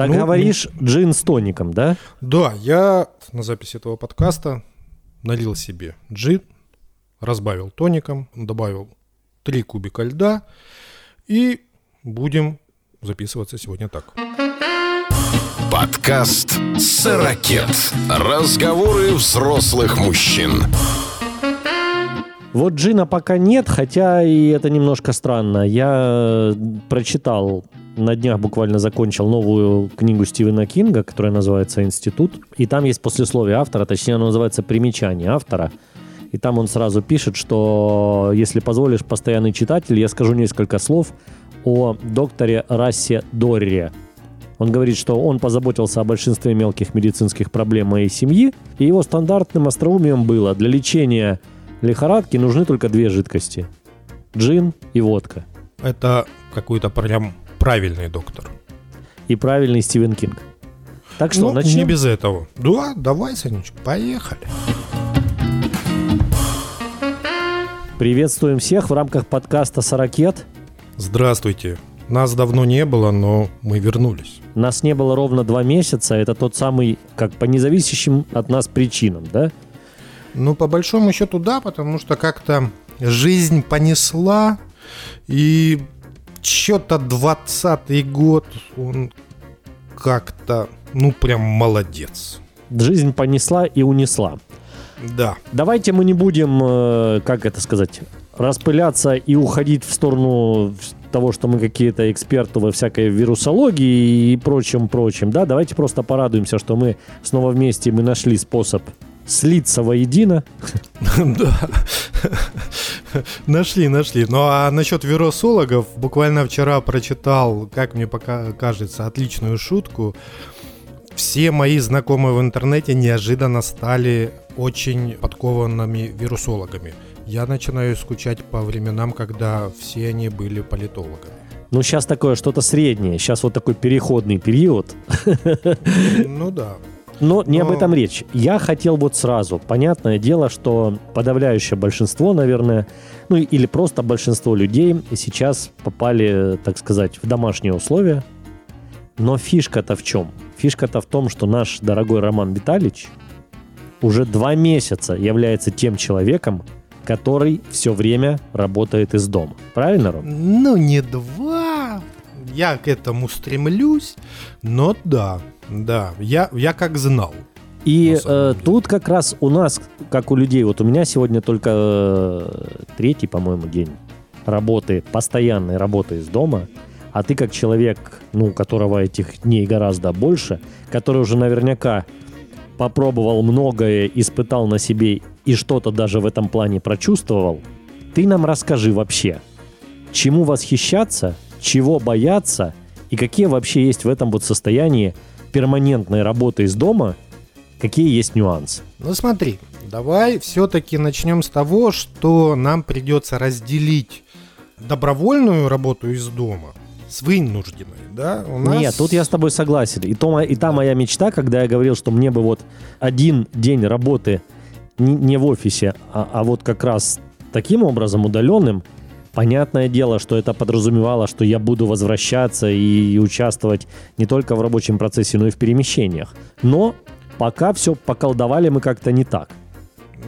Так Ну, говоришь, джин с тоником, да? Да, я на записи этого подкаста налил себе джин, разбавил тоником, добавил 3 кубика льда и будем записываться сегодня так. Подкаст «Сорокет». Разговоры взрослых мужчин. Вот джина пока нет, хотя и это немножко странно. Я прочитал, на днях буквально закончил новую книгу Стивена Кинга, которая называется «Институт». И там есть послесловие автора, точнее оно называется «Примечание автора». И там он сразу пишет, что, если позволишь, постоянный читатель, я скажу несколько слов о докторе Рассе Дорре. Он говорит, что он позаботился о большинстве мелких медицинских проблем моей семьи, и его стандартным остроумием было для лечения лихорадки нужны только две жидкости – джин и водка. Это какой-то прям правильный доктор. И правильный Стивен Кинг. Так что, ну, начнем? не без этого. Да, давай, Санечка, поехали. Приветствуем всех в рамках подкаста «Сорокет». Здравствуйте. Нас давно не было, но мы вернулись. Нас не было ровно два месяца. Это тот самый, как по независящим от нас причинам, да? Ну, по большому счету, да, потому что как-то жизнь понесла, и что-то 20 год, он как-то, ну, прям молодец. Жизнь понесла и унесла. Да. Давайте мы не будем, э, как это сказать, распыляться и уходить в сторону того, что мы какие-то эксперты во всякой вирусологии и прочем-прочем. Да, давайте просто порадуемся, что мы снова вместе, мы нашли способ слиться воедино. Да. Нашли, нашли. Ну а насчет вирусологов, буквально вчера прочитал, как мне пока кажется, отличную шутку. Все мои знакомые в интернете неожиданно стали очень подкованными вирусологами. Я начинаю скучать по временам, когда все они были политологами. Ну, сейчас такое что-то среднее. Сейчас вот такой переходный период. Ну да. Но не об Но- этом речь. Я хотел вот сразу. Понятное дело, что подавляющее большинство, наверное, ну или просто большинство людей сейчас попали, так сказать, в домашние условия. Но фишка-то в чем? Фишка-то в том, что наш дорогой Роман Витальевич уже два месяца является тем человеком, который все время работает из дома. Правильно, Ром? Ну не два. Я к этому стремлюсь, но да, да, я, я как знал. И э, тут как раз у нас, как у людей, вот у меня сегодня только э, третий, по-моему, день работы, постоянной работы из дома, а ты как человек, ну, у которого этих дней гораздо больше, который уже наверняка попробовал многое, испытал на себе и что-то даже в этом плане прочувствовал, ты нам расскажи вообще, чему восхищаться, чего бояться и какие вообще есть в этом вот состоянии перманентной работы из дома, какие есть нюансы. Ну смотри, давай все-таки начнем с того, что нам придется разделить добровольную работу из дома с вынужденной, да? У нас- Нет, тут я с тобой согласен. И, то, и та моя мечта, когда я говорил, что мне бы вот один день работы не, не в офисе, а, а вот как раз таким образом удаленным, понятное дело, что это подразумевало, что я буду возвращаться и, участвовать не только в рабочем процессе, но и в перемещениях. Но пока все поколдовали мы как-то не так.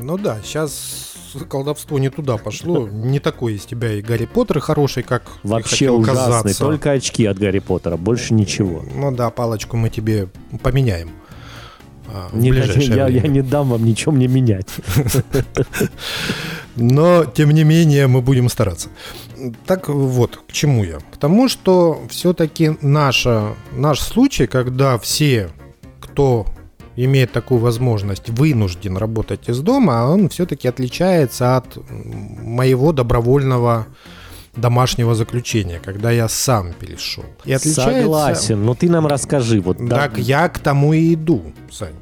Ну да, сейчас колдовство не туда пошло. Не такой из тебя и Гарри Поттер хороший, как Вообще ужасный. казаться. Только очки от Гарри Поттера, больше ничего. Ну да, палочку мы тебе поменяем. А, в Не- ближайшее я, я время. не дам вам ничего мне менять. Но, тем не менее, мы будем стараться. Так вот, к чему я? К тому, что все-таки наша, наш случай, когда все, кто имеет такую возможность, вынужден работать из дома, он все-таки отличается от моего добровольного домашнего заключения, когда я сам перешел. И отличается... Согласен, но ты нам расскажи. Вот, да, Так я к тому и иду, Сань.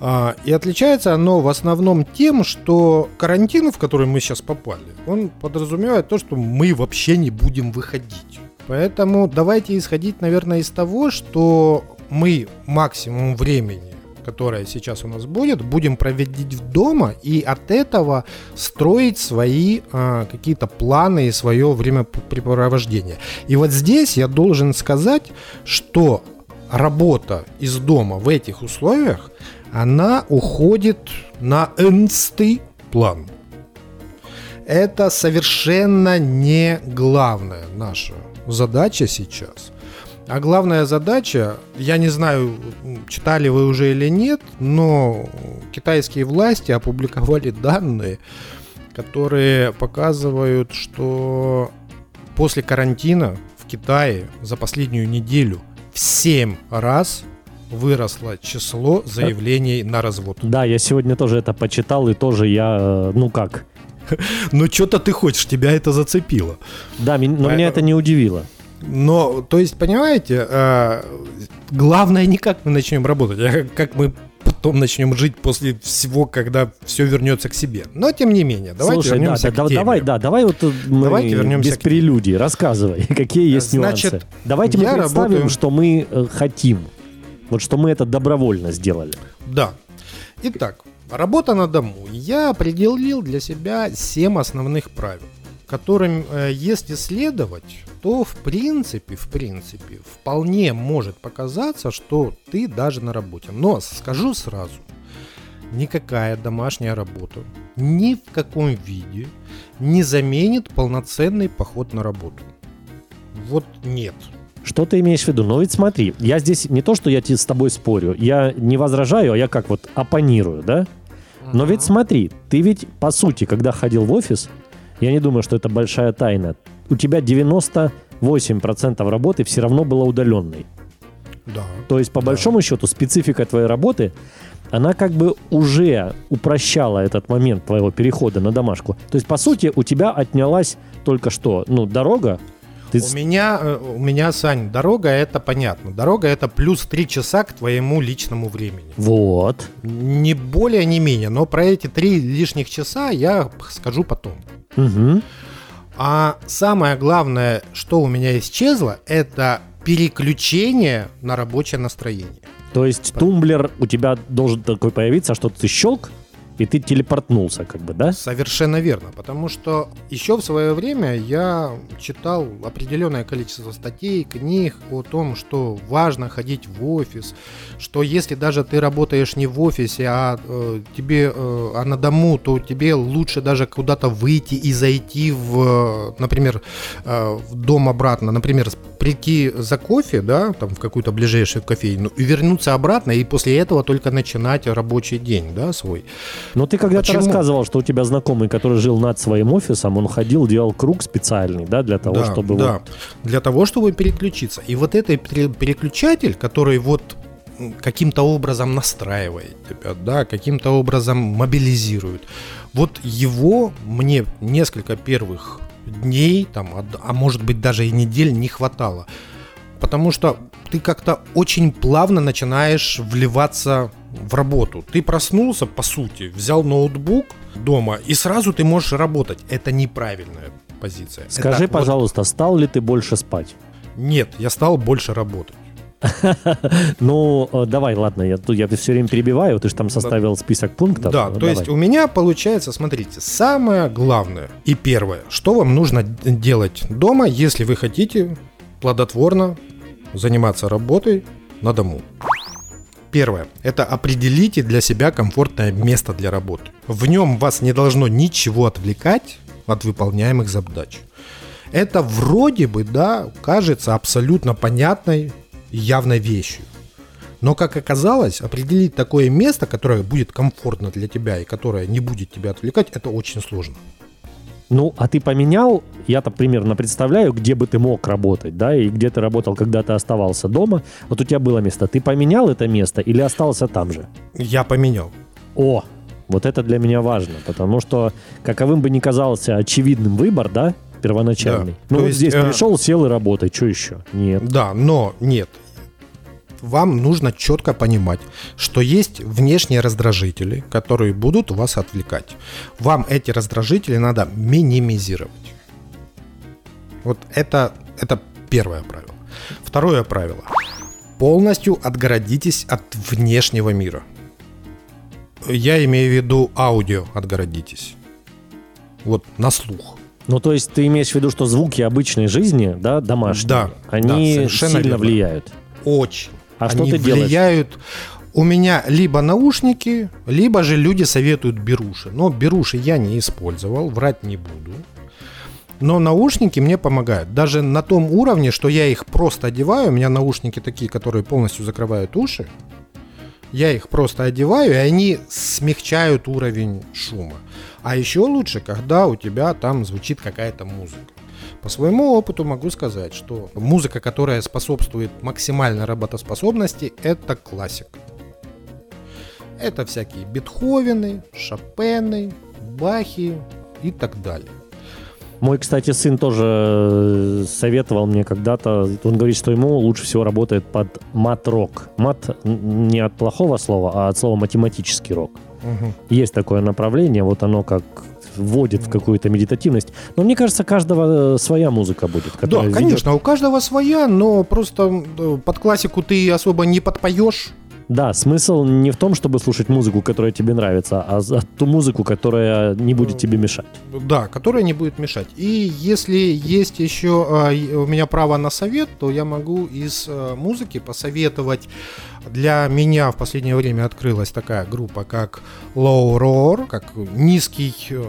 А, И отличается оно в основном тем, что карантин, в который мы сейчас попали, он подразумевает то, что мы вообще не будем выходить. Поэтому давайте исходить, наверное, из того, что мы максимум времени, которое сейчас у нас будет, будем проводить дома и от этого строить свои а, какие-то планы и свое времяпрепровождение. И вот здесь я должен сказать, что работа из дома в этих условиях, она уходит на энстый план. Это совершенно не главная наша задача сейчас. А главная задача, я не знаю, читали вы уже или нет, но китайские власти опубликовали данные, которые показывают, что после карантина в Китае за последнюю неделю в 7 раз выросло число заявлений на развод. Да, я сегодня тоже это почитал, и тоже я, э, ну как, Ну, что-то ты хочешь, тебя это зацепило. да, но меня это не удивило. Но, то есть, понимаете, э, главное не как мы начнем работать, а как- мы потом начнем жить после всего, когда все вернется к себе. Но, тем не менее, давайте Слушай, вернемся да, к да, теме. давай, да, давай вот э, мы Давайте вернемся без к прелюдий, рассказывай, какие есть Значит, нюансы. Давайте мы представим, работаю- что мы э, хотим, вот что мы это добровольно сделали. Да. Итак, работа на дому. Я определил для себя 7 основных правил, которым, если следовать, то в принципе, в принципе, вполне может показаться, что ты даже на работе. Но скажу сразу, никакая домашняя работа ни в каком виде не заменит полноценный поход на работу. Вот нет. Что ты имеешь в виду? Ну ведь смотри, я здесь не то, что я с тобой спорю, я не возражаю, а я как вот оппонирую, да? Но ведь смотри, ты ведь по сути, когда ходил в офис, я не думаю, что это большая тайна, у тебя 98% работы все равно была удаленной. Да. То есть, по Да. большому счету, специфика твоей работы, она как бы уже упрощала этот момент твоего перехода на домашку. То есть, по сути, у тебя отнялась только что, ну, дорога. Ты У меня, э, у меня, Сань, дорога это понятно. Дорога это плюс 3 часа к твоему личному времени. Вот. Не более, не менее. Но про эти три лишних часа я скажу потом. Мгм. А самое главное, что у меня исчезло, это переключение на рабочее настроение. То есть, тумблер у тебя должен такой появиться, что ты щелк, и ты телепортнулся, как бы, да? Совершенно верно, потому что еще в свое время я читал определенное количество статей, книг о том, что важно ходить в офис, что если даже ты работаешь не в офисе, а э, тебе, э, а на дому, то тебе лучше даже куда-то выйти и зайти в, например, э, в дом обратно, например, прийти за кофе, да, там в какую-то ближайшую кофейню и вернуться обратно и после этого только начинать рабочий день, да, свой. Но ты когда-то Почему? рассказывал, что у тебя знакомый, который жил над своим офисом, он ходил, делал круг специальный, да, для того, да, чтобы да, вот для того, чтобы переключиться. И вот этот пере- переключатель, который вот каким-то образом настраивает тебя, да, каким-то образом мобилизирует. Вот его мне несколько первых дней, там, а, а может быть даже и недель не хватало. Потому что ты как-то очень плавно начинаешь вливаться в работу. Ты проснулся, по сути, взял ноутбук дома, и сразу ты можешь работать. Это неправильная позиция. Скажи, Это вот- пожалуйста, стал ли ты больше спать? нет, я стал больше работать. Ну, э, давай, ладно, я, я все время перебиваю, ты же там составил список пунктов. Да, Ну, то давай. есть у меня получается, смотрите, самое главное и первое, что вам нужно делать дома, если вы хотите плодотворно заниматься работой на дому. Первое. Это определите для себя комфортное место для работы. В нем вас не должно ничего отвлекать от выполняемых задач. Это вроде бы, да, кажется абсолютно понятной и явной вещью. Но, как оказалось, определить такое место, которое будет комфортно для тебя и которое не будет тебя отвлекать, это очень сложно. Ну, а ты поменял, я-то примерно представляю, где бы ты мог работать, да, и где ты работал, когда ты оставался дома. Вот у тебя было место. Ты поменял это место или остался там же? Я поменял. О, вот это для меня важно, потому что каковым бы ни казался очевидным выбор, да, первоначальный. Да, Ну, вот есть, здесь э, пришел, сел и работай, что еще? Нет. Да, но нет. Вам нужно четко понимать, что есть внешние раздражители, которые будут вас отвлекать. Вам эти раздражители надо минимизировать. Вот это, это первое правило. Второе правило. Полностью отгородитесь от внешнего мира. Я имею в виду аудио отгородитесь. Вот на слух. Ну, то есть ты имеешь в виду, что звуки обычной жизни, да, домашние, Да, они да, сильно верно. влияют. Очень. А Они что ты делаешь? влияют... У меня либо наушники, либо же люди советуют беруши. Но беруши я не использовал, врать не буду. Но наушники мне помогают. Даже на том уровне, что я их просто одеваю, у меня наушники такие, которые полностью закрывают уши. Я их просто одеваю, и они смягчают уровень шума. А еще лучше, когда у тебя там звучит какая-то музыка. По своему опыту могу сказать, что музыка, которая способствует максимальной работоспособности, это классика. Это всякие Бетховены, Шопены, Бахи и так далее. Мой, кстати, сын тоже э, советовал мне когда-то, он говорит, что ему лучше всего работает под мат-рок. Мат не от плохого слова, а от слова математический рок. Есть такое направление, вот оно как вводит в какую-то медитативность. Но мне кажется, каждого э, своя музыка будет. Да, ведет- конечно, у каждого своя, но просто э, под классику ты особо не подпоешь. Да, смысл не в том, чтобы слушать музыку, которая тебе нравится, а за ту музыку, которая не будет тебе мешать. Да, которая не будет мешать. И если есть еще а, у меня право на совет, то я могу из а, музыки посоветовать. Для меня в последнее время открылась такая группа, как Low Roar, как низкий э,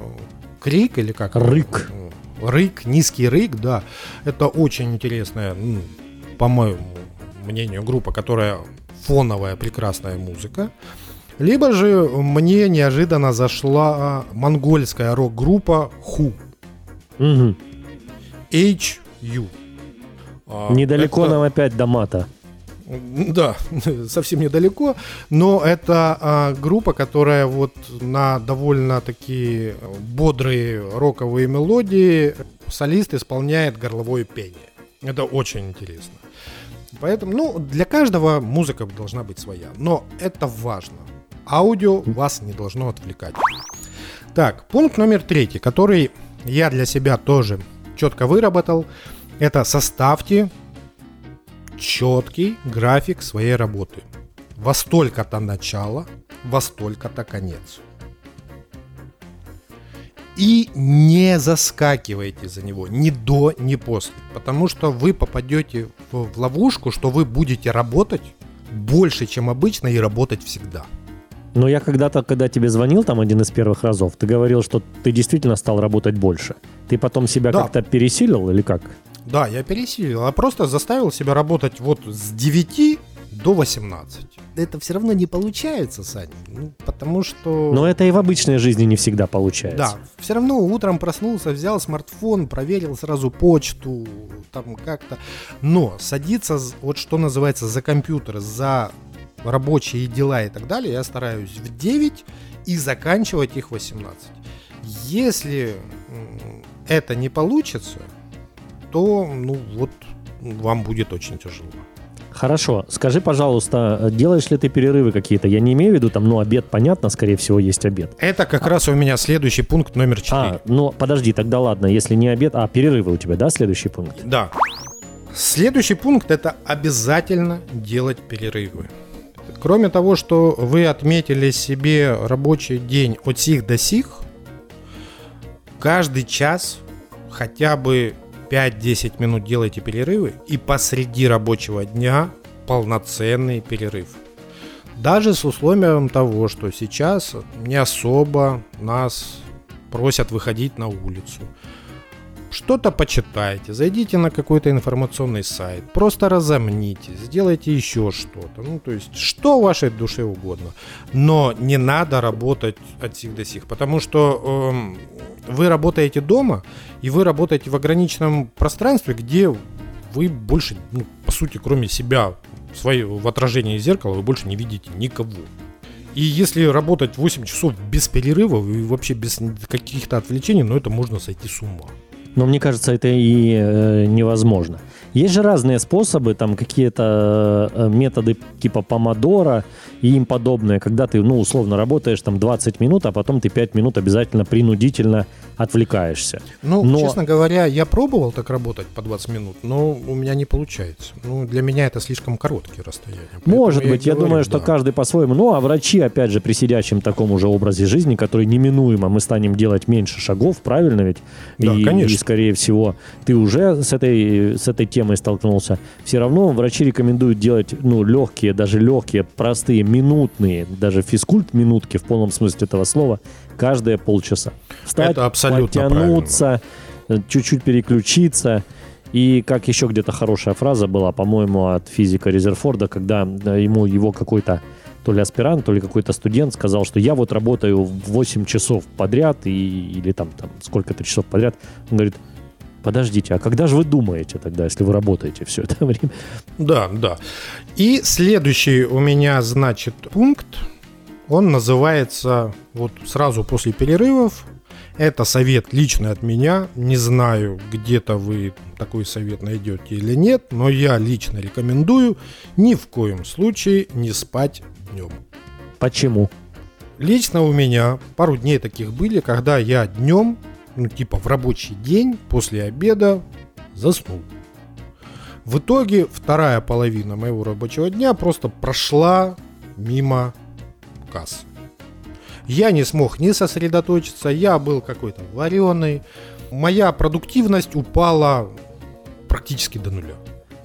крик или как Рык. Рык, низкий рык, да. Это очень интересная, ну, по моему мнению, группа, которая фоновая прекрасная музыка. Либо же мне неожиданно зашла монгольская рок-группа Ху. Мгм. HU. А, Недалеко это- нам опять до мата. Да, совсем недалеко, но это а, группа, которая вот на довольно такие бодрые роковые мелодии солист исполняет горловое пение. Это очень интересно. Поэтому, ну, для каждого музыка должна быть своя, но это важно. Аудио вас не должно отвлекать. Так, пункт номер третий, который я для себя тоже четко выработал, это составьте четкий график своей работы. Во столько-то начало, во столько-то конец. И не заскакивайте за него ни до, ни после. Потому что вы попадете в, ловушку, что вы будете работать больше, чем обычно, и работать всегда. Но я когда-то, когда тебе звонил там один из первых разов, ты говорил, что ты действительно стал работать больше. Ты потом себя Да. как-то пересилил или как? Да, я пересилил, а просто заставил себя работать вот с 9 до 18. Это все равно не получается, Саня, ну, потому что... Но это и в обычной жизни не всегда получается. Да, все равно утром проснулся, взял смартфон, проверил сразу почту, там как-то. Но садиться, вот что называется, за компьютер, за рабочие дела и так далее, я стараюсь в 9 и заканчивать их в 18. Если это не получится, то, ну вот, вам будет очень тяжело. Хорошо, скажи, пожалуйста, делаешь ли ты перерывы какие-то? Я не имею в виду там, ну, обед, понятно, скорее всего, есть обед. Это как раз у меня следующий пункт номер 4. А, ну, подожди, тогда ладно, если не обед, а перерывы у тебя, да, следующий пункт? Да. Следующий пункт это обязательно делать перерывы. Кроме того, что вы отметили себе рабочий день от сих до сих, каждый час хотя бы 5-10 минут делайте перерывы и посреди рабочего дня полноценный перерыв. Даже с условием того, что сейчас не особо нас просят выходить на улицу. Что-то почитайте, зайдите на какой-то информационный сайт, просто разомнитесь, сделайте еще что-то. Ну, то есть, что вашей душе угодно. Но не надо работать от сих до сих, потому что эм, вы работаете дома, и вы работаете в ограниченном пространстве, где вы больше, ну, по сути, кроме себя, в, свое, в отражении зеркала, вы больше не видите никого. И если работать 8 часов без перерывов и вообще без каких-то отвлечений, ну это можно сойти с ума. Но мне кажется, это и э, невозможно. Есть же разные способы, там какие-то э, методы типа помодора и им подобное, когда ты, ну, условно работаешь там 20 минут, а потом ты 5 минут обязательно принудительно отвлекаешься. Ну, Но- честно говоря, я пробовал так работать по 20 минут, но у меня не получается. Ну, для меня это слишком короткие расстояния. Может быть, я говорю, думаю, что да. каждый по-своему. Ну, а врачи, опять же, при сидячем таком уже образе жизни, который неминуемо мы станем делать меньше шагов, правильно ведь? Да, и, конечно. и скорее всего, ты уже с этой, с этой темой столкнулся, все равно врачи рекомендуют делать, ну, легкие, даже легкие, простые, минутные, даже физкульт минутки в полном смысле этого слова, каждые полчаса. Встать, Это абсолютно подтянуться, чуть-чуть переключиться. И как еще где-то хорошая фраза была, по-моему, от физика Резерфорда, когда ему его какой-то то ли аспирант, то ли какой-то студент сказал, что я вот работаю 8 часов подряд и, или там, там сколько-то часов подряд. Он говорит, подождите, а когда же вы думаете тогда, если вы работаете все это время? Да, да. И следующий у меня, значит, пункт, он называется вот сразу после перерывов. Это совет лично от меня. Не знаю, где-то вы такой совет найдете или нет, но я лично рекомендую ни в коем случае не спать днем. Почему? Лично у меня пару дней таких были, когда я днем, ну типа в рабочий день, после обеда, заснул. В итоге вторая половина моего рабочего дня просто прошла мимо касс. Я не смог не сосредоточиться, я был какой-то вареный. Моя продуктивность упала практически до нуля.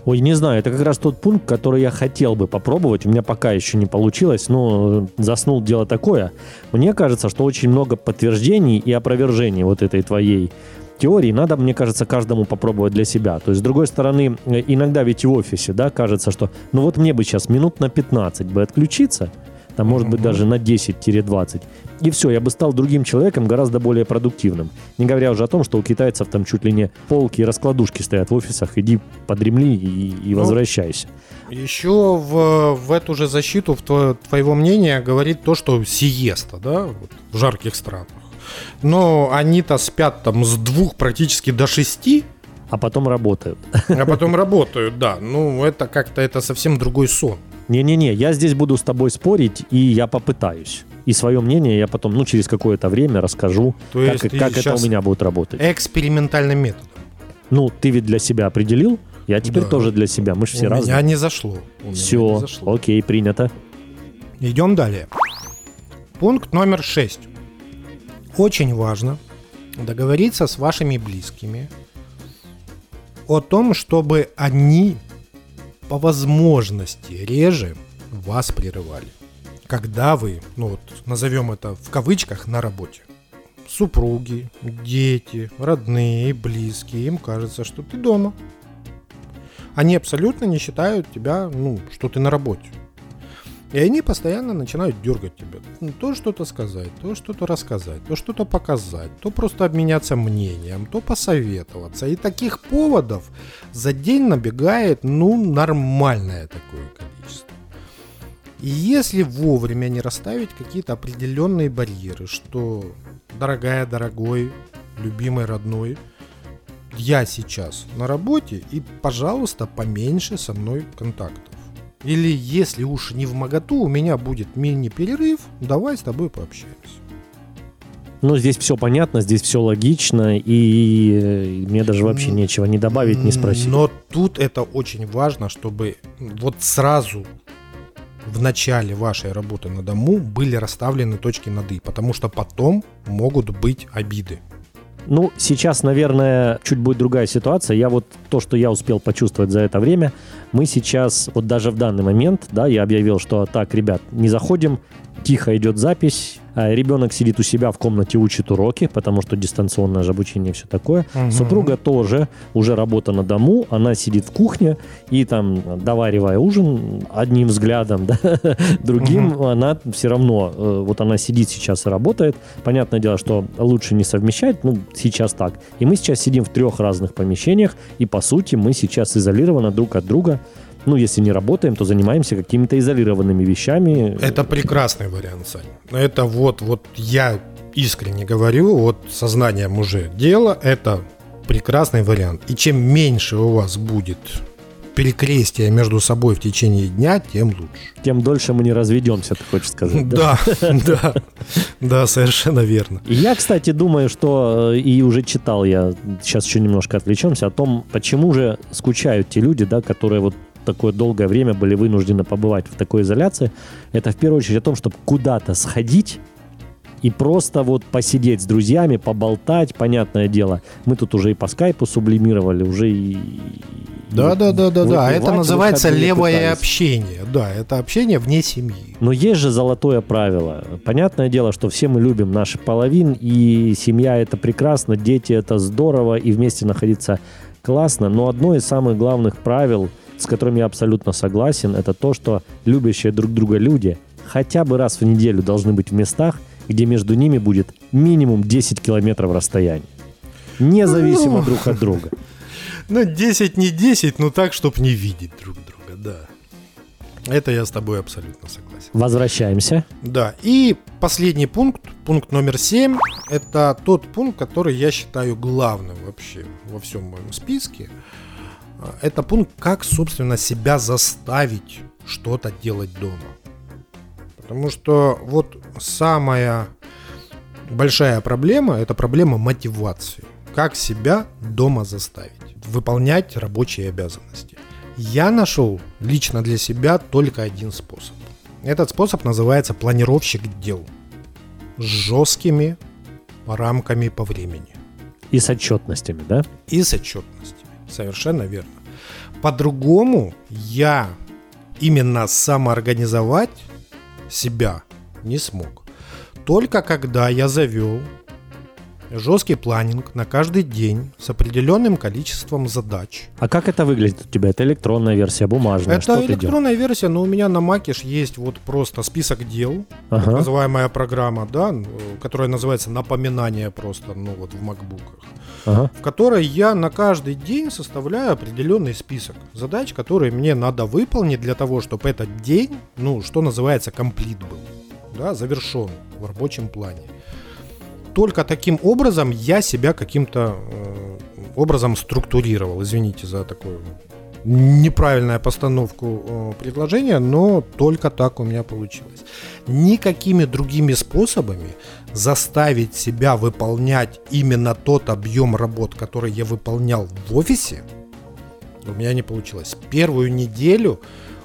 Ой, не знаю, это как раз тот пункт, который я хотел бы попробовать. У меня пока еще не получилось, но заснул дело такое. Мне кажется, что очень много подтверждений и опровержений вот этой твоей теории надо, мне кажется, каждому попробовать для себя. То есть, с другой стороны, иногда ведь и в офисе, да, кажется, что ну вот мне бы сейчас минут на 15 бы отключиться, там, может быть, даже на 10-20. И все, я бы стал другим человеком, гораздо более продуктивным. Не говоря уже о том, что у китайцев там чуть ли не полки и раскладушки стоят в офисах, иди подремли и, и ну, возвращайся. Еще в, в эту же защиту в твое, твоего мнения говорит то, что сиеста, да, вот, в жарких странах. Но они-то спят там с двух практически до шести, а потом работают. А потом работают, да. Ну, это как-то это совсем другой сон. Не-не-не, я здесь буду с тобой спорить, и я попытаюсь. И свое мнение я потом, ну, через какое-то время расскажу, То как, как это у меня будет работать. Экспериментальным методом. Ну, ты ведь для себя определил, я теперь да. тоже для себя, мы же все у разные. Меня не зашло. У все, не зашло. окей, принято. Идем далее. Пункт номер 6. Очень важно договориться с вашими близкими о том, чтобы они по возможности реже вас прерывали. Когда вы, ну вот назовем это в кавычках, на работе. Супруги, дети, родные, близкие, им кажется, что ты дома. Они абсолютно не считают тебя, ну, что ты на работе. И они постоянно начинают дергать тебя. То что-то сказать, то что-то рассказать, то что-то показать, то просто обменяться мнением, то посоветоваться. И таких поводов за день набегает, ну, нормальное такое количество. И если вовремя не расставить какие-то определенные барьеры, что дорогая, дорогой, любимый, родной, я сейчас на работе и, пожалуйста, поменьше со мной контактов. Или если уж не в моготу, у меня будет мини-перерыв, давай с тобой пообщаемся. Ну, здесь все понятно, здесь все логично, и мне даже вообще нечего не добавить, не спросить. Но тут это очень важно, чтобы вот сразу в начале вашей работы на дому были расставлены точки над «и», потому что потом могут быть обиды. Ну, сейчас, наверное, чуть будет другая ситуация. Я вот то, что я успел почувствовать за это время, мы сейчас, вот даже в данный момент, да, я объявил, что так, ребят, не заходим, тихо идет запись, ребенок сидит у себя в комнате, учит уроки, потому что дистанционное же обучение и все такое. Угу. Супруга тоже, уже работа на дому, она сидит в кухне и там, доваривая ужин одним взглядом, да, другим, угу. она все равно, э, вот она сидит сейчас и работает. Понятное дело, что лучше не совмещать, ну, сейчас так. И мы сейчас сидим в трех разных помещениях, и по сути мы сейчас изолированы друг от друга ну, если не работаем, то занимаемся какими-то изолированными вещами. Это прекрасный вариант, Сань. Это вот, вот я искренне говорю, вот сознанием уже дело, это прекрасный вариант. И чем меньше у вас будет перекрестия между собой в течение дня, тем лучше. Тем дольше мы не разведемся, ты хочешь сказать. Да, да, да, совершенно верно. Я, кстати, думаю, что, э, и уже читал я, сейчас еще немножко отвлечемся, о том, почему же скучают те люди, да, которые вот такое долгое время были вынуждены побывать в такой изоляции, это в первую очередь о том, чтобы куда-то сходить, и просто вот посидеть с друзьями, поболтать, понятное дело. Мы тут уже и по скайпу сублимировали, уже и... Да, да, да, да, да. Это называется левое пытались. общение. Да, это общение вне семьи. Но есть же золотое правило. Понятное дело, что все мы любим наши половин, и семья это прекрасно, дети это здорово, и вместе находиться классно. Но одно из самых главных правил, с которым я абсолютно согласен, это то, что любящие друг друга люди хотя бы раз в неделю должны быть в местах, где между ними будет минимум 10 километров расстояния. Независимо Ну. друг от друга. Ну, 10 не 10, но так, чтобы не видеть друг друга, да. Это я с тобой абсолютно согласен. Возвращаемся. Да, и последний пункт, пункт номер 7, это тот пункт, который я считаю главным вообще во всем моем списке. Это пункт, как, собственно, себя заставить что-то делать дома. Потому что вот самая большая проблема – это проблема мотивации. Как себя дома заставить выполнять рабочие обязанности. Я нашел лично для себя только один способ. Этот способ называется планировщик дел с жесткими рамками по времени И с отчетностями, да? и с отчетностями. Совершенно верно. По-другому я именно самоорганизовать себя не смог. Только когда я завел жесткий планинг на каждый день с определенным количеством задач. А как это выглядит у тебя? Это электронная версия, бумажная? Это Что электронная версия, но у меня на Маке есть вот просто список дел, Ага. называемая программа, да, н- которая называется напоминание просто, ну вот в макбуках, Ага. в которой я на каждый день составляю определенный список задач, которые мне надо выполнить для того, чтобы этот день, ну, что называется, комплит был, да, завершен в рабочем плане. Только таким образом я себя каким-то э, образом структурировал. Извините за такую неправильную постановку э, предложения, но только так у меня получилось. Никакими другими способами заставить себя выполнять именно тот объем работ, который я выполнял в офисе, у меня не получилось. Первую неделю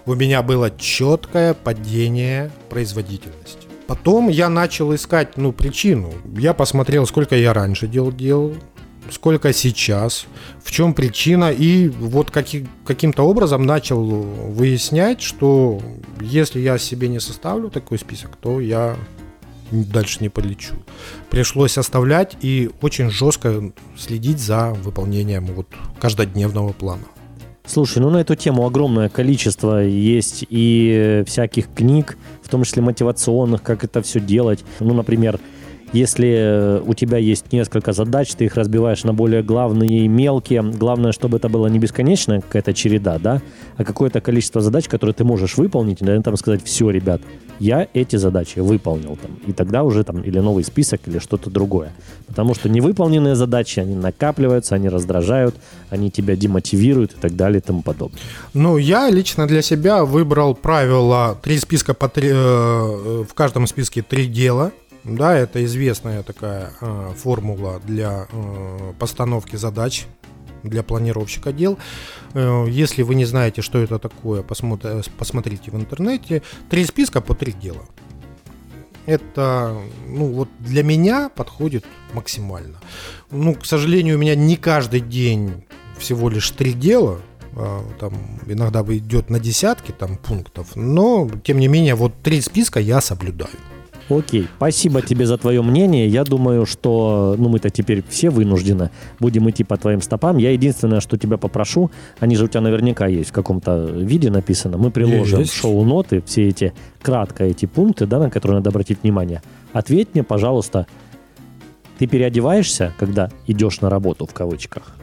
у меня было четкое падение производительности. Потом я начал искать, ну, причину. Я посмотрел, сколько я раньше дел делал, сколько сейчас, в чем причина, и вот каки- каким-то образом начал выяснять, что если я себе не составлю такой список, то я дальше не полечу. Пришлось оставлять и очень жестко следить за выполнением вот каждодневного плана. Слушай, ну на эту тему огромное количество есть и всяких книг, в том числе мотивационных, как это все делать. Ну, например, если у тебя есть несколько задач, ты их разбиваешь на более главные и мелкие. Главное, чтобы это была не бесконечная какая-то череда, да, а какое-то количество задач, которые ты можешь выполнить, и на этом сказать, все, ребят, я эти задачи выполнил там. И тогда уже там или новый список, или что-то другое. Потому что невыполненные задачи, они накапливаются, они раздражают, они тебя демотивируют и так далее и тому подобное. Ну, я лично для себя выбрал правило три списка по три, э, в каждом списке три дела. Да, это известная такая э, формула для э, постановки задач для планировщика дел. Э, Если вы не знаете, что это такое, посмотри- посмотрите в интернете. Три списка по три дела. Это, ну, вот для меня подходит максимально. Ну, к сожалению, у меня не каждый день всего лишь три дела. А, Там иногда идет на десятки там пунктов, но тем не менее вот три списка я соблюдаю. Окей, спасибо тебе за твое мнение. Я думаю, что ну, мы-то теперь все вынуждены будем идти по твоим стопам. Я единственное, что тебя попрошу, они же у тебя наверняка есть в каком-то виде написано. Мы приложим Есть. шоу-ноты все эти, кратко эти пункты, да, на которые надо обратить внимание. Ответь мне, пожалуйста, ты переодеваешься, когда идешь на работу в кавычках?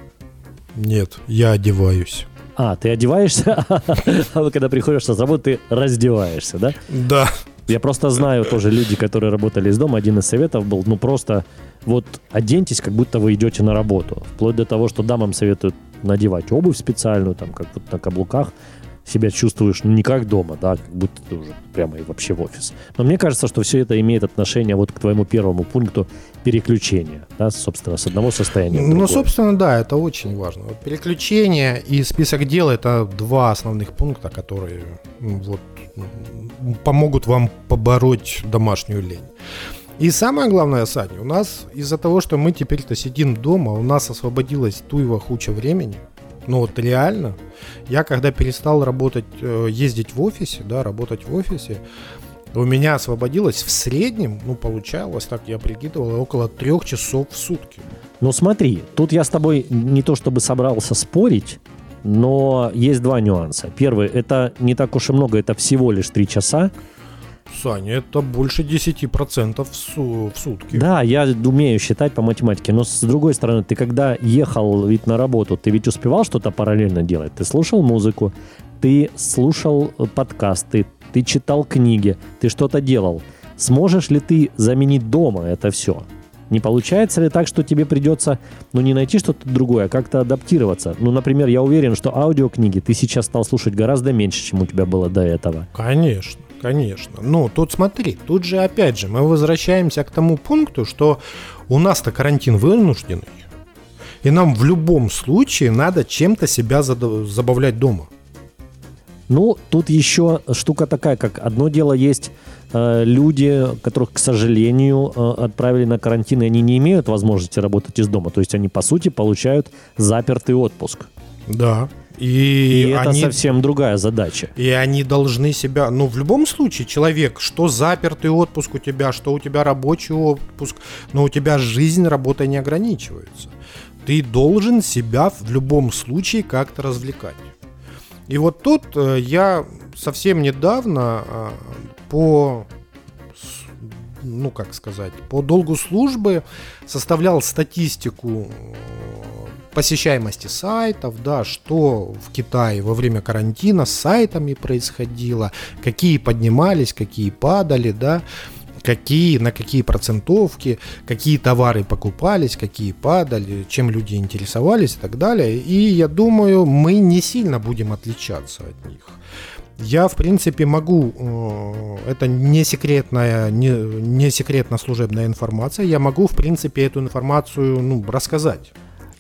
Нет, я одеваюсь. А, ты одеваешься, а когда приходишь с работы, ты раздеваешься, да? Да. Я просто знаю тоже люди, которые работали из дома. Один из советов был, ну просто вот оденьтесь, как будто вы идете на работу. Вплоть до того, что дамам советуют надевать обувь специальную, там как вот на каблуках. Себя чувствуешь ну, не как дома, да, как будто ты уже прямо и вообще в офис. Но мне кажется, что все это имеет отношение вот к твоему первому пункту переключения, да, собственно, с одного состояния в Ну, другое. собственно, да, это очень важно. Вот Переключение и список дел это два основных пункта, которые вот, помогут вам побороть домашнюю лень. И самое главное, Саня, у нас из-за того, что мы теперь-то сидим дома, у нас освободилась туева хуча времени. Ну вот реально. Я когда перестал работать, э, ездить в офисе, да, работать в офисе, у меня освободилось в среднем, ну, получалось, так я прикидывал, около трех часов в сутки. Ну смотри, тут я с тобой не то чтобы собрался спорить, но есть два нюанса. Первый, это не так уж и много, это всего лишь три часа. Саня, это больше 10% в, су- в сутки. Да, я умею считать по математике, но с другой стороны, ты когда ехал ведь на работу, ты ведь успевал что-то параллельно делать? Ты слушал музыку, ты слушал э, подкасты, ты читал книги, ты что-то делал. Сможешь ли ты заменить дома это все? Не получается ли так, что тебе придется, ну, не найти что-то другое, а как-то адаптироваться? Ну, например, я уверен, что аудиокниги ты сейчас стал слушать гораздо меньше, чем у тебя было до этого. Конечно, конечно. Ну, тут смотри, тут же опять же мы возвращаемся к тому пункту, что у нас-то карантин вынужденный, и нам в любом случае надо чем-то себя забавлять дома. Ну, тут еще штука такая, как одно дело есть э, люди, которых, к сожалению, э, отправили на карантин, и они не имеют возможности работать из дома. То есть они, по сути, получают запертый отпуск. Да. И, И, это они, совсем другая задача. и они должны себя... Ну, в любом случае, человек, что запертый отпуск у тебя, что у тебя рабочий отпуск, но у тебя жизнь работой не ограничивается. Ты должен себя в любом случае как-то развлекать. И вот тут э, я совсем недавно э, по ну как сказать, по долгу службы составлял статистику э, посещаемости сайтов, да, что в Китае во время карантина с сайтами происходило, какие поднимались, какие падали, да, какие, на какие процентовки, какие товары покупались, какие падали, чем люди интересовались и так далее. И я думаю, мы не сильно будем отличаться от них. Я, в принципе, могу, э, это не секретная, не, не секретно служебная информация, я могу, в принципе, эту информацию ну, рассказать.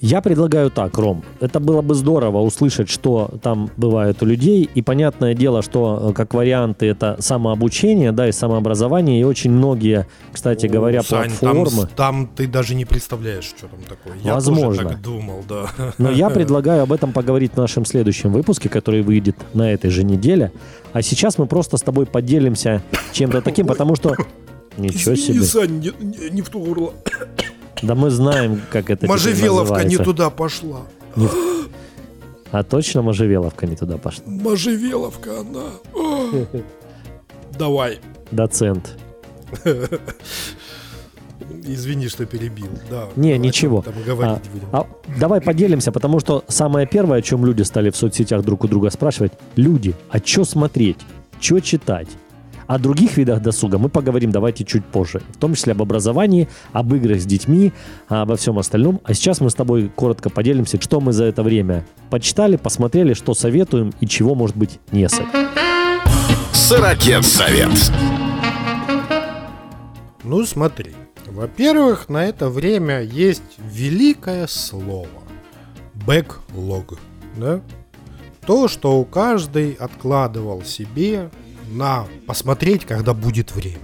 Я предлагаю так, Ром. Это было бы здорово услышать, что там бывает у людей. И понятное дело, что э, как варианты это самообучение, да, и самообразование. И очень многие, кстати говоря, Сань, платформы. Там, там ты даже не представляешь, что там такое. Я Возможно. тоже так думал, да. Но я предлагаю об этом поговорить в нашем следующем выпуске, который выйдет на этой же неделе. А сейчас мы просто с тобой поделимся чем-то таким, потому что... Ничего себе. Сань, не, не- не в ту горло. Да мы знаем, как это Можжевеловка не туда пошла. А точно можжевеловка не туда пошла? Можжевеловка она. О. Давай. Доцент. Извини, что перебил. Да. Не, ничего. мы говорить будем. А, давай поделимся, потому что самое первое, о чем люди стали в соцсетях друг у друга спрашивать, люди, а что смотреть, что читать? О других видах досуга мы поговорим давайте чуть позже, в том числе об образовании, об играх с детьми, обо всем остальном. А сейчас мы с тобой коротко поделимся, что мы за это время почитали, посмотрели, что советуем и чего, может быть, не советуем. Сорокет совет. Ну, смотри. Во-первых, на это время есть великое слово. Бэклог. Да? То, что у каждый откладывал себе на посмотреть, когда будет время.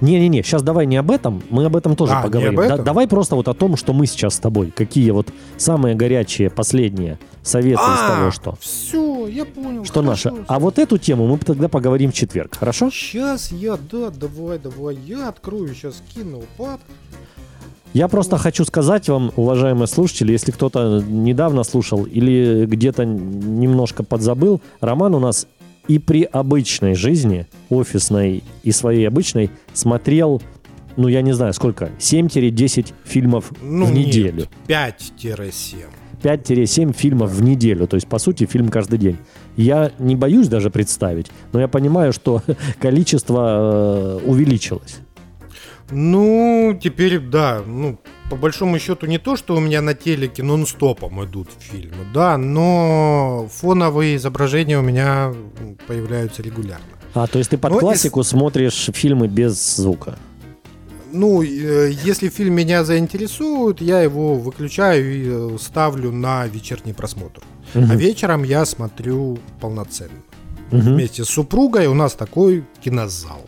Не-не-не, сейчас давай не об этом, мы об этом тоже А, поговорим. об Да- этом? давай просто вот о том, что мы сейчас с тобой, какие вот самые горячие, последние советы из того, что... Все, я понял. Что наше. А вот эту тему мы тогда поговорим в четверг, хорошо? Сейчас я, да, давай, давай, я открою сейчас кину пап. Я просто хочу сказать вам, уважаемые слушатели, если кто-то недавно слушал или где-то немножко подзабыл, Роман у нас и при обычной жизни, офисной и своей обычной, смотрел, ну я не знаю сколько, 7-10 фильмов Ну, в неделю. 5-7. 5-7 фильмов в неделю, то есть, по сути, фильм каждый день. Я не боюсь даже представить, но я понимаю, что количество э, увеличилось. Ну, теперь, да, ну, по большому счету не то, что у меня на телеке нон-стопом идут фильмы, да, но фоновые изображения у меня появляются регулярно. А, то есть ты под и с- классику смотришь фильмы без звука? Ну, э, если фильм меня заинтересует, я его выключаю и э, ставлю на вечерний просмотр. А Мгм. вечером я смотрю полноценно. Мгм. Вместе с супругой у нас такой кинозал.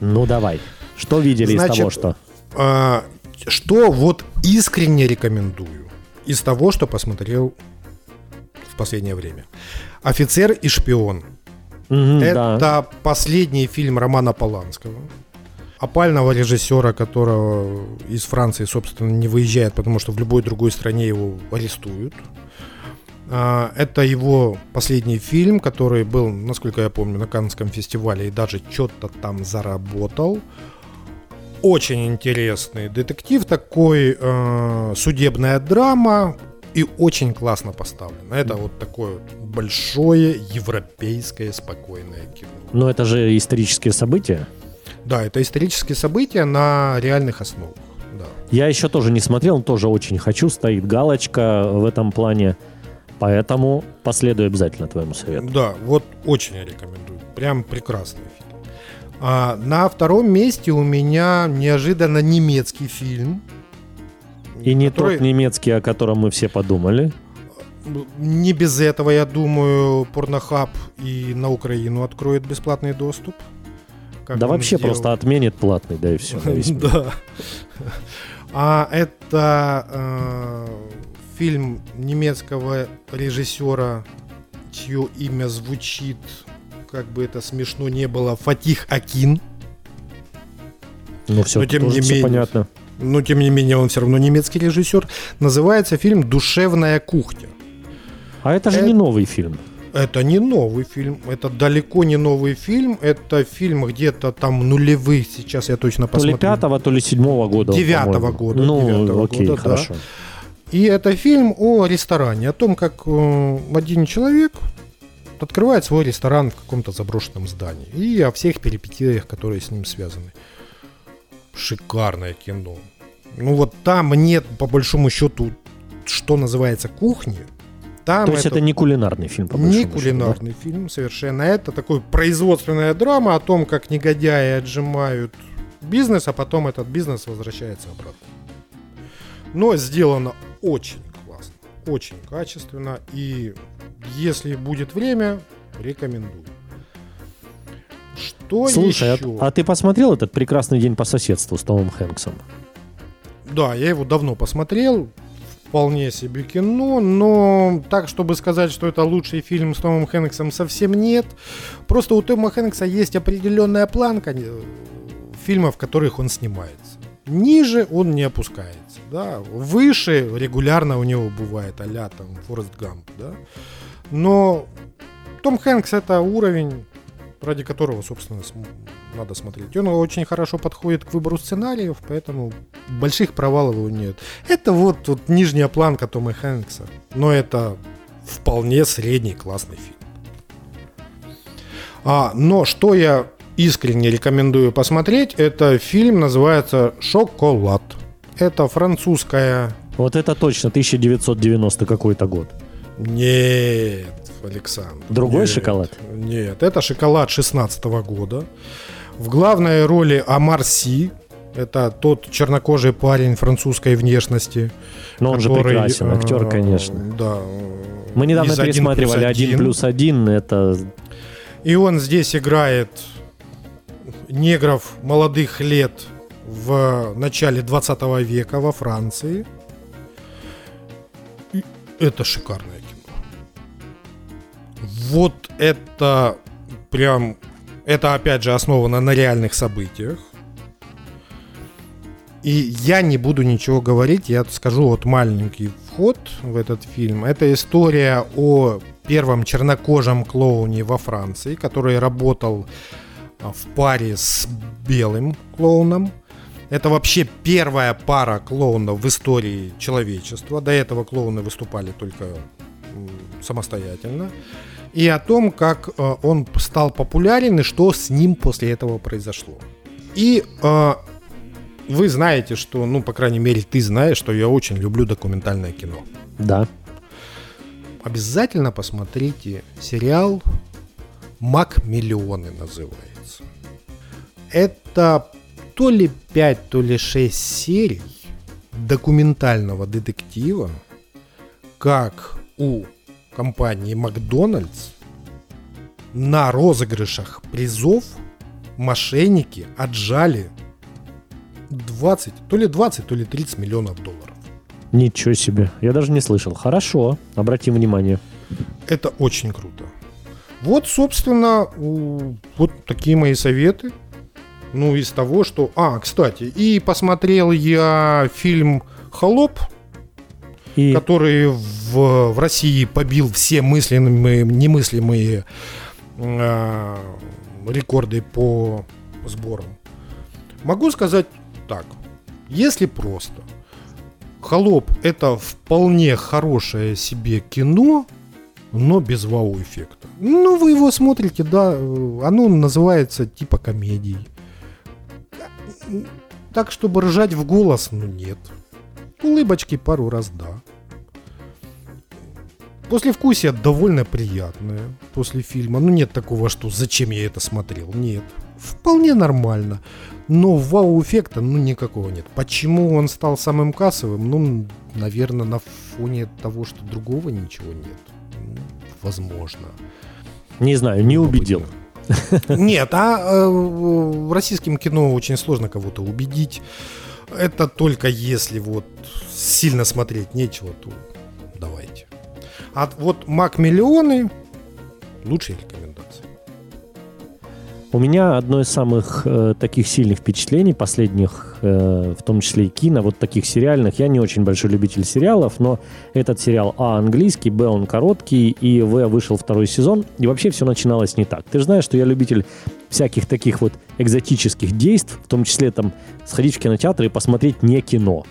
Ну давай. Что видели из Значит, того, что? А, что вот искренне рекомендую из того, что посмотрел в последнее время. «Офицер и шпион». Мгм, Это да. последний фильм Романа Поланского. Опального режиссера, которого из Франции, собственно, не выезжает, потому что в любой другой стране его арестуют. А, Это его последний фильм, который был, насколько я помню, на Каннском фестивале и даже что-то там заработал. Очень интересный детектив, такой э, судебная драма и очень классно поставлено. Это вот такое большое европейское спокойное кино. Но это же исторические события. Да, это исторические события на реальных основах. Да. Я еще тоже не смотрел, тоже очень хочу. Стоит галочка в этом плане. Поэтому последую обязательно твоему совету. Да, вот очень рекомендую. Прям прекрасный фильм. А, на втором месте у меня неожиданно немецкий фильм. И не который- тот немецкий, о котором мы все подумали. Не без этого, я думаю, Порнохаб и на Украину откроет бесплатный доступ. Как да вообще сделал. просто отменит платный, да и все. Да. А это э, фильм немецкого режиссера, чье имя звучит, как бы это смешно не было, Фатих Акин. Ну все, Но тем не менее. понятно. Но тем не менее он все равно немецкий режиссер. Называется фильм «Душевная кухня». А это же Это- не новый фильм. Это не новый фильм, это далеко не новый фильм, это фильм где-то там нулевых, сейчас я точно То ли посмотрю. пятого, то ли седьмого года. Девятого года, Ну, девятого окей, года, да. хорошо. И это фильм о ресторане, о том, как э, один человек открывает свой ресторан в каком-то заброшенном здании. И о всех перипетиях, которые с ним связаны. Шикарное кино. Ну вот там нет, по большому счету, что называется кухни. Там То есть это не кулинарный фильм, по не счету, кулинарный фильм совершенно. Это такой производственная драма о том, как негодяи отжимают бизнес, а потом этот бизнес возвращается обратно. Но сделано очень классно, очень качественно. И если будет время, рекомендую. Что? Слушай, а- еще? а, ты посмотрел этот прекрасный день по соседству с Томом Хэнксом? Да, я его давно посмотрел. Вполне себе кино, но так, чтобы сказать, что это лучший фильм с Томом Хэнксом, совсем нет. Просто у Тома Хэнкса есть определенная планка фильмов, в которых он снимается. Ниже он не опускается. Да? Выше регулярно у него бывает а там Форест Гамп. Да? Но Том Хэнкс это уровень, ради которого, собственно, надо смотреть. Он очень хорошо подходит к выбору сценариев, поэтому больших провалов его нет. Это вот, вот нижняя планка Тома Хэнкса. Но это вполне средний классный фильм. А, но что я искренне рекомендую посмотреть, это фильм называется «Шоколад». Это французская... Вот это точно 1990 какой-то год. Нет, Александр. Другой нет, шоколад? Нет, это шоколад 16 года. В главной роли Амар Си. Это тот чернокожий парень французской внешности. Но он же который, прекрасен, актер, э, конечно. Да. Мы недавно из «Один пересматривали один». плюс один. Это И он здесь играет негров молодых лет в начале 20 века во Франции. И это шикарное кино. Вот это прям... Это опять же основано на реальных событиях. И я не буду ничего говорить, я скажу вот маленький вход в этот фильм. Это история о первом чернокожем клоуне во Франции, который работал а, в паре с белым клоуном. Это вообще первая пара клоунов в истории человечества. До этого клоуны выступали только самостоятельно. И о том, как э, он стал популярен и что с ним после этого произошло. И э, вы знаете, что, ну, по крайней мере, ты знаешь, что я очень люблю документальное кино. да. Обязательно посмотрите сериал «Макмиллионы» называется. Это то ли 5, то ли 6 серий документального детектива, как у компании Макдональдс на розыгрышах призов мошенники отжали 20, то ли 20, то ли 30 миллионов долларов. Ничего себе. Я даже не слышал. Хорошо. Обратим внимание. Это очень круто. Вот, собственно, вот такие мои советы. Ну, из того, что... А, кстати, и посмотрел я фильм «Холоп», И который в, в России побил все мыслимые, немыслимые э, рекорды по сборам. Могу сказать так. Если просто «Холоп» — это вполне хорошее себе кино, но без вау-эффекта. Ну, вы его смотрите, да, э, оно называется типа комедии. Так, чтобы ржать в голос, ну нет. Улыбочки пару раз, да. Послевкусие довольно приятное после фильма. Ну, нет такого, что зачем я это смотрел. Нет. Вполне нормально. Но вау-эффекта, ну, никакого нет. Почему он стал самым кассовым? Ну, наверное, на фоне того, что другого ничего нет. Ну, возможно. не знаю, не убедил. Нет, а э, российским кино очень сложно кого-то убедить. Это только если вот сильно смотреть нечего, то давайте. А вот Мак Миллионы лучшие рекомендации. У меня одно из самых э, таких сильных впечатлений последних, э, в том числе и кино, вот таких сериальных. Я не очень большой любитель сериалов, но этот сериал А английский, Б он короткий, и В вышел второй сезон. И вообще все начиналось не так. Ты же знаешь, что я любитель всяких таких вот экзотических действий, в том числе там сходить в кинотеатр и посмотреть не кино.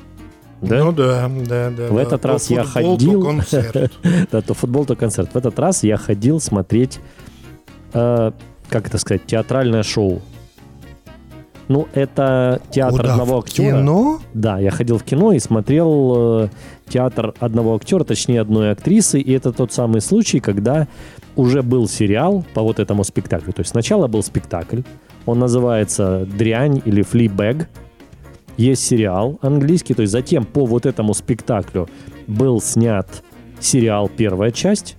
Да? Ну да, да, да. В да. этот То раз я футбол, то ходил. концерт. Да, то футбол, то концерт. В этот раз я ходил смотреть, э, как это сказать, театральное шоу. Ну, это театр Куда? одного В актера. Кино? Да, я ходил в кино и смотрел э, театр одного актера, точнее одной актрисы, и это тот самый случай, когда уже был сериал по вот этому спектаклю. То есть сначала был спектакль, он называется «Дрянь» или «Флибэг», есть сериал английский, то есть затем по вот этому спектаклю был снят сериал первая часть,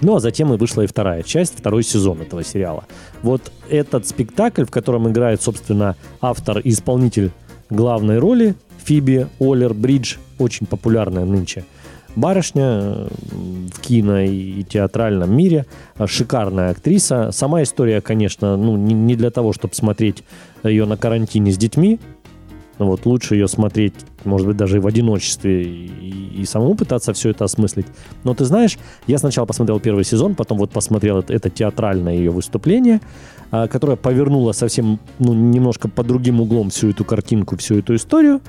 ну а затем и вышла и вторая часть, второй сезон этого сериала. Вот этот спектакль, в котором играет, собственно, автор и исполнитель главной роли Фиби Оллер Бридж, очень популярная нынче барышня в кино и театральном мире, э, шикарная актриса. Сама история, конечно, ну, не, для того, чтобы смотреть ее на карантине с детьми, Вот лучше ее смотреть, может быть, даже в одиночестве, и, и самому пытаться все это осмыслить. Но ты знаешь, я сначала посмотрел первый сезон, потом вот посмотрел это, это театральное ее выступление, а, которое повернуло совсем, ну, немножко под другим углом всю эту картинку, всю эту историю.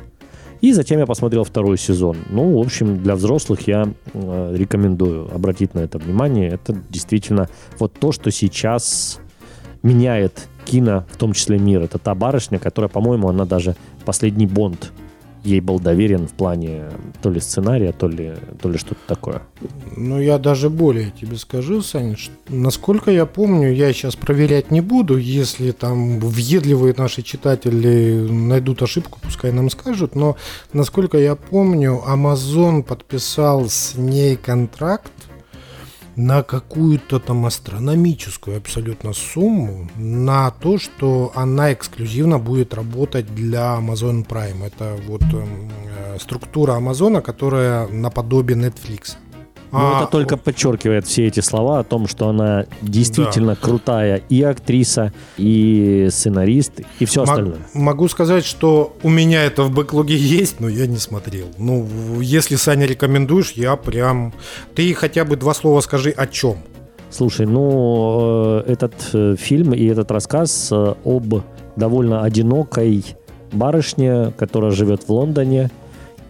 И затем я посмотрел второй сезон. Ну, в общем, для взрослых я э, рекомендую обратить на это внимание. Это действительно вот то, что сейчас меняет кино, в том числе мир. Это та барышня, которая, по-моему, она даже последний Бонд ей был доверен в плане то ли сценария, то ли, то ли что-то такое. Ну, я даже более тебе скажу, Саня, ш- насколько я помню, я сейчас проверять не буду, если там въедливые наши читатели найдут ошибку, пускай нам скажут, но, насколько я помню, Amazon подписал с ней контракт на какую-то там астрономическую абсолютно сумму на то, что она эксклюзивно будет работать для Amazon Prime. Это вот эм, э, структура Амазона, которая наподобие Netflix. Но А, это только подчеркивает все эти слова о том, что она действительно крутая и актриса, и сценарист, и все Мог- остальное. Могу сказать, что у меня это в бэклоге есть, но я не смотрел. Ну, если, Саня, рекомендуешь, я прям... Ты хотя бы два слова скажи о чем. Слушай, ну, э, этот э, фильм и этот рассказ э, об довольно одинокой барышне, которая живет в Лондоне,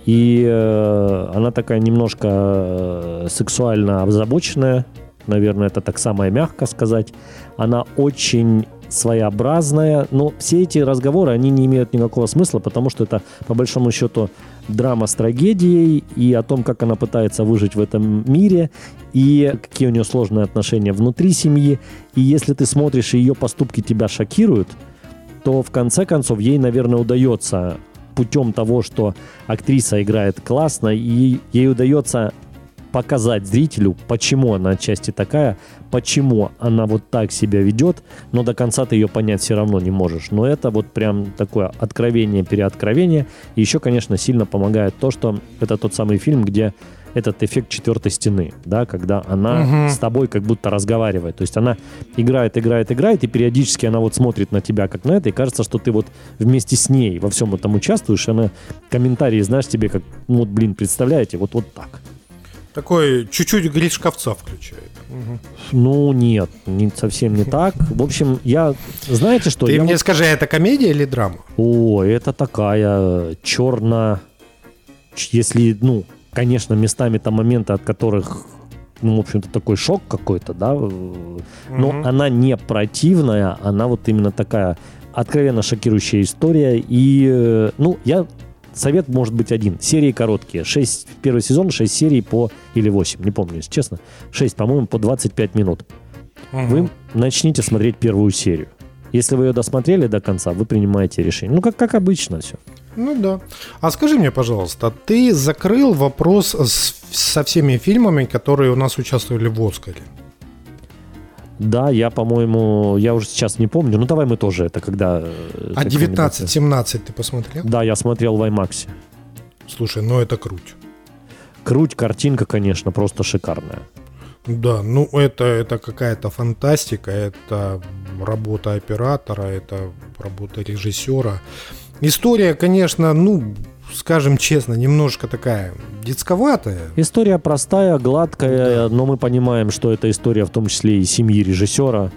и э, она такая немножко э, сексуально озабоченная, наверное, это так самое мягко сказать. Она очень своеобразная, но все эти разговоры, они не имеют никакого смысла, потому что это, по большому счету, драма с трагедией и о том, как она пытается выжить в этом мире, и какие у нее сложные отношения внутри семьи. И если ты смотришь, и ее поступки тебя шокируют, то в конце концов ей, наверное, удается путем того, что актриса играет классно, и ей удается показать зрителю, почему она отчасти такая, почему она вот так себя ведет, но до конца ты ее понять все равно не можешь. Но это вот прям такое откровение, переоткровение. И еще, конечно, сильно помогает то, что это тот самый фильм, где этот эффект четвертой стены, да, когда она Мгм. с тобой как будто разговаривает. То есть она играет, играет, играет, и периодически она вот смотрит на тебя как на это, и кажется, что ты вот вместе с ней во всем этом участвуешь, и она комментарии, знаешь, тебе как, ну вот, блин, представляете, вот, вот так. Такой чуть-чуть Гришковца включает. Ну, нет, не, совсем не так. В общем, я, знаете что? Ты я мне вот- скажи, это комедия или драма? О, это такая черно... Если, ну, конечно, местами там моменты, от которых, ну, в общем-то, такой шок какой-то, да, э, но Мгм. она не противная, она вот именно такая откровенно шокирующая история. И, э, ну, я... Совет может быть один. Серии короткие. 6, первый сезон, 6 серий по... Или 8, не помню, если честно. 6, по-моему, по 25 минут. Мгм. Вы начните смотреть первую серию. Если вы ее досмотрели до конца, вы принимаете решение. Ну, как, как обычно все. Ну да. А скажи мне, пожалуйста, ты закрыл вопрос с- со всеми фильмами, которые у нас участвовали в Оскаре? Да, я, по-моему, я уже сейчас не помню. Ну, давай мы тоже это когда... э, А как-нибудь- 19-17 ты посмотрел? Да, я смотрел в IMAX. Слушай, ну это круть. Круть, картинка, конечно, просто шикарная. Да, ну это, это какая-то фантастика, это работа оператора, это работа режиссера. История, конечно, ну, скажем честно, немножко такая детсковатая. История простая, гладкая, но мы понимаем, что это история в том числе и семьи режиссера.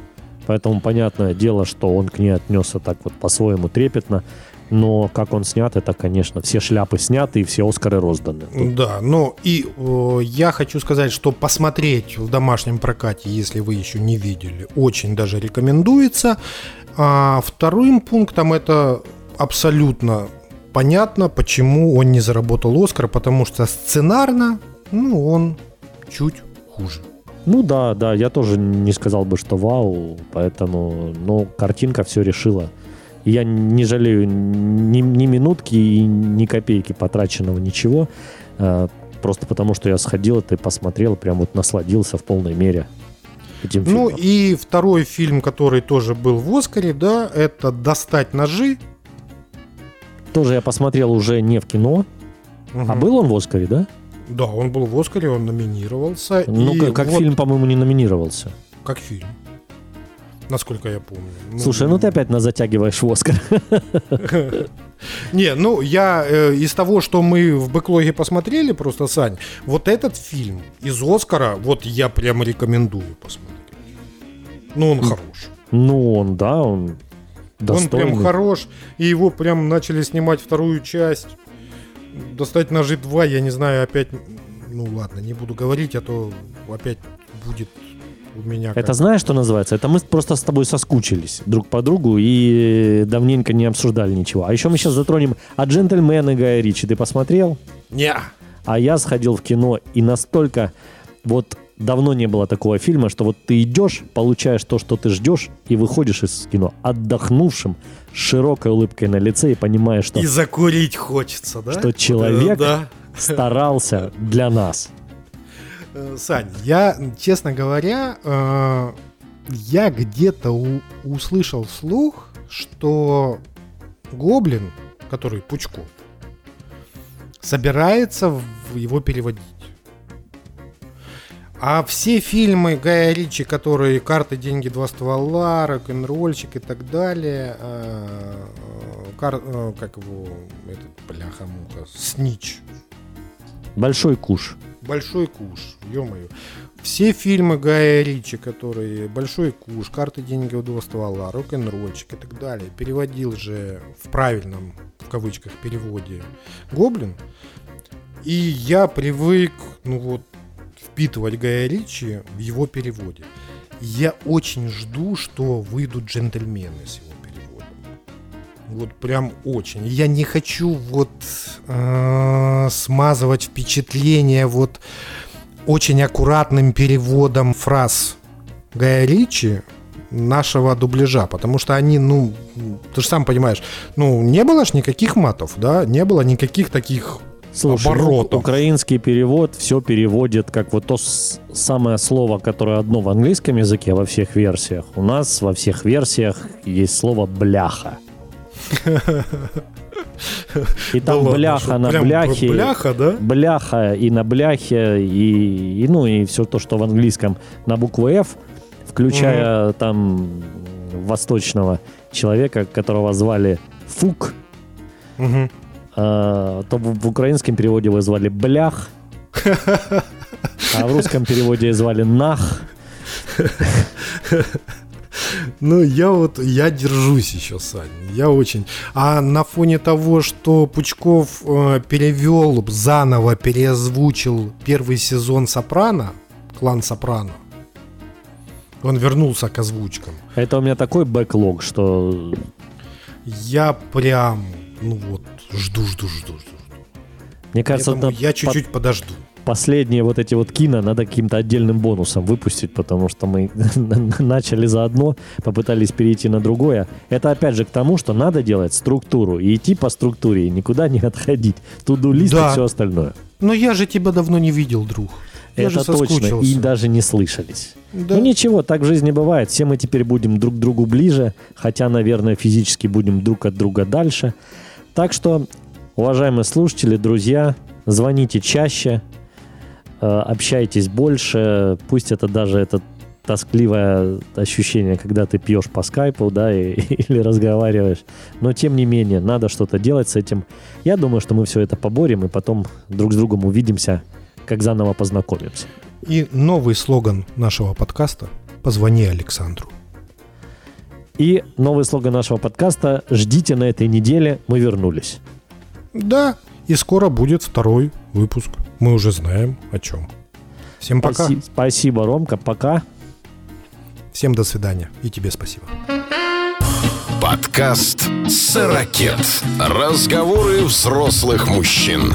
Поэтому понятное дело, что он к ней отнесся так вот по-своему трепетно. Но как он снят, это, конечно, все шляпы сняты и все Оскары розданы. Тут Да, ну и э, я хочу сказать, что посмотреть в домашнем прокате, если вы еще не видели, очень даже рекомендуется. А вторым пунктом это абсолютно понятно, почему он не заработал Оскар, потому что сценарно, ну, он чуть хуже. Ну да, да, я тоже не сказал бы, что вау, поэтому, ну, картинка все решила. И Я не жалею ни, ни минутки и ни копейки потраченного ничего, э, просто потому что я сходил это и посмотрел, прям вот насладился в полной мере этим Ну фильмом. и второй фильм, который тоже был в Оскаре, да, это «Достать ножи». Тоже я посмотрел уже не в кино, а Мгм. был он в Оскаре, да? Да, он был в Оскаре, он номинировался. Ну, и как, как вот фильм, по-моему, не номинировался. Как фильм. Насколько я помню. Ну, Слушай, ну ты опять нас затягиваешь в Оскар. Не, ну я э, из того, что мы в бэклоге посмотрели, просто, Сань, вот этот фильм из Оскара, вот я прям рекомендую посмотреть. Ну, он хорош. Ну, он, да, он Он достойный. прям хорош, и его прям начали снимать вторую часть. Достать ножи 2, я не знаю, опять... Ну ладно, не буду говорить, а то опять будет у меня... Это как- знаешь, что называется? Это мы просто с тобой соскучились друг по другу и давненько не обсуждали ничего. А еще мы сейчас затронем «А джентльмены» Гая Ричи. Ты посмотрел? Не. А я сходил в кино и настолько... Вот давно не было такого фильма, что вот ты идешь, получаешь то, что ты ждешь, и выходишь из кино отдохнувшим, с широкой улыбкой на лице и понимаешь, что И закурить хочется, да? Что человек- Да. старался для нас. Э, Сань, я, честно говоря, э, я где-то у- услышал слух, что Гоблин, который Пучков, собирается в- его переводить. А все фильмы Гая Ричи, которые «Карты, деньги, два ствола», «Рок-н-ролльщик» и так далее, э, кар- э, как его, этот, бляха-муха, «Снич», Большой куш. Большой куш, ё-моё. Все фильмы Гая Ричи, которые Большой куш, Карты, деньги два ствола, Рок-н-ролльчик и так далее, переводил же в правильном, в кавычках, переводе Гоблин. И я привык, ну вот, впитывать Гая Ричи в его переводе. Я очень жду, что выйдут джентльмены с его переводом. Вот прям очень. Я не хочу вот э, смазывать впечатление вот очень аккуратным переводом фраз Гая Ричи нашего дубляжа, потому что они, ну, ты же сам понимаешь, ну, не было ж никаких матов, да, не было никаких таких Слушай, ну, оборотов. украинский перевод все переводит как вот то самое слово, которое одно в английском языке во всех версиях. У нас во всех версиях есть слово бляха. И Да там ладно, бляха что, на бляхе. Бляха, да? Бляха и на бляхе, и, и, ну и все то, что в английском на букву F, включая там восточного человека, которого звали Фук, Мгм. А, то в, в украинском переводе его звали Блях, а в русском переводе звали Нах. Ну, я вот, я держусь еще, Сань. Я очень... А на фоне того, что Пучков э, перевел, заново переозвучил первый сезон «Сопрано», «Клан Сопрано», он вернулся к озвучкам. Это у меня такой бэклог, что Я прям, ну вот, жду, жду, жду, жду. мне кажется, Поэтому это я под- чуть-чуть подожду. последние вот эти вот кино надо каким-то отдельным бонусом выпустить, потому что мы начали за одно, попытались перейти на другое. Это опять же к тому, что надо делать структуру и идти по структуре, и никуда не отходить. Туду лист Да. и все остальное. Но я же тебя давно не видел, друг. Я же Это точно, и даже не слышались. Да. Ну ничего, так в жизни бывает. Все мы теперь будем друг к другу ближе, хотя, наверное, физически будем друг от друга дальше. Так что, уважаемые слушатели, друзья, звоните чаще, э, общайтесь больше. Пусть это даже это тоскливое ощущение, когда ты пьешь по скайпу, да, и- или разговариваешь. Но тем не менее, надо что-то делать с этим. Я думаю, что мы все это поборем, и потом друг с другом увидимся, как заново познакомимся. И новый слоган нашего подкаста «Позвони Александру». И новый слоган нашего подкаста «Ждите на этой неделе, мы вернулись». Да, и скоро будет второй выпуск. Мы уже знаем о чем. Всем пока. Спаси- Спасибо, Ромка, пока. Всем до свидания. И тебе спасибо. Подкаст «Сорокет». Разговоры взрослых мужчин.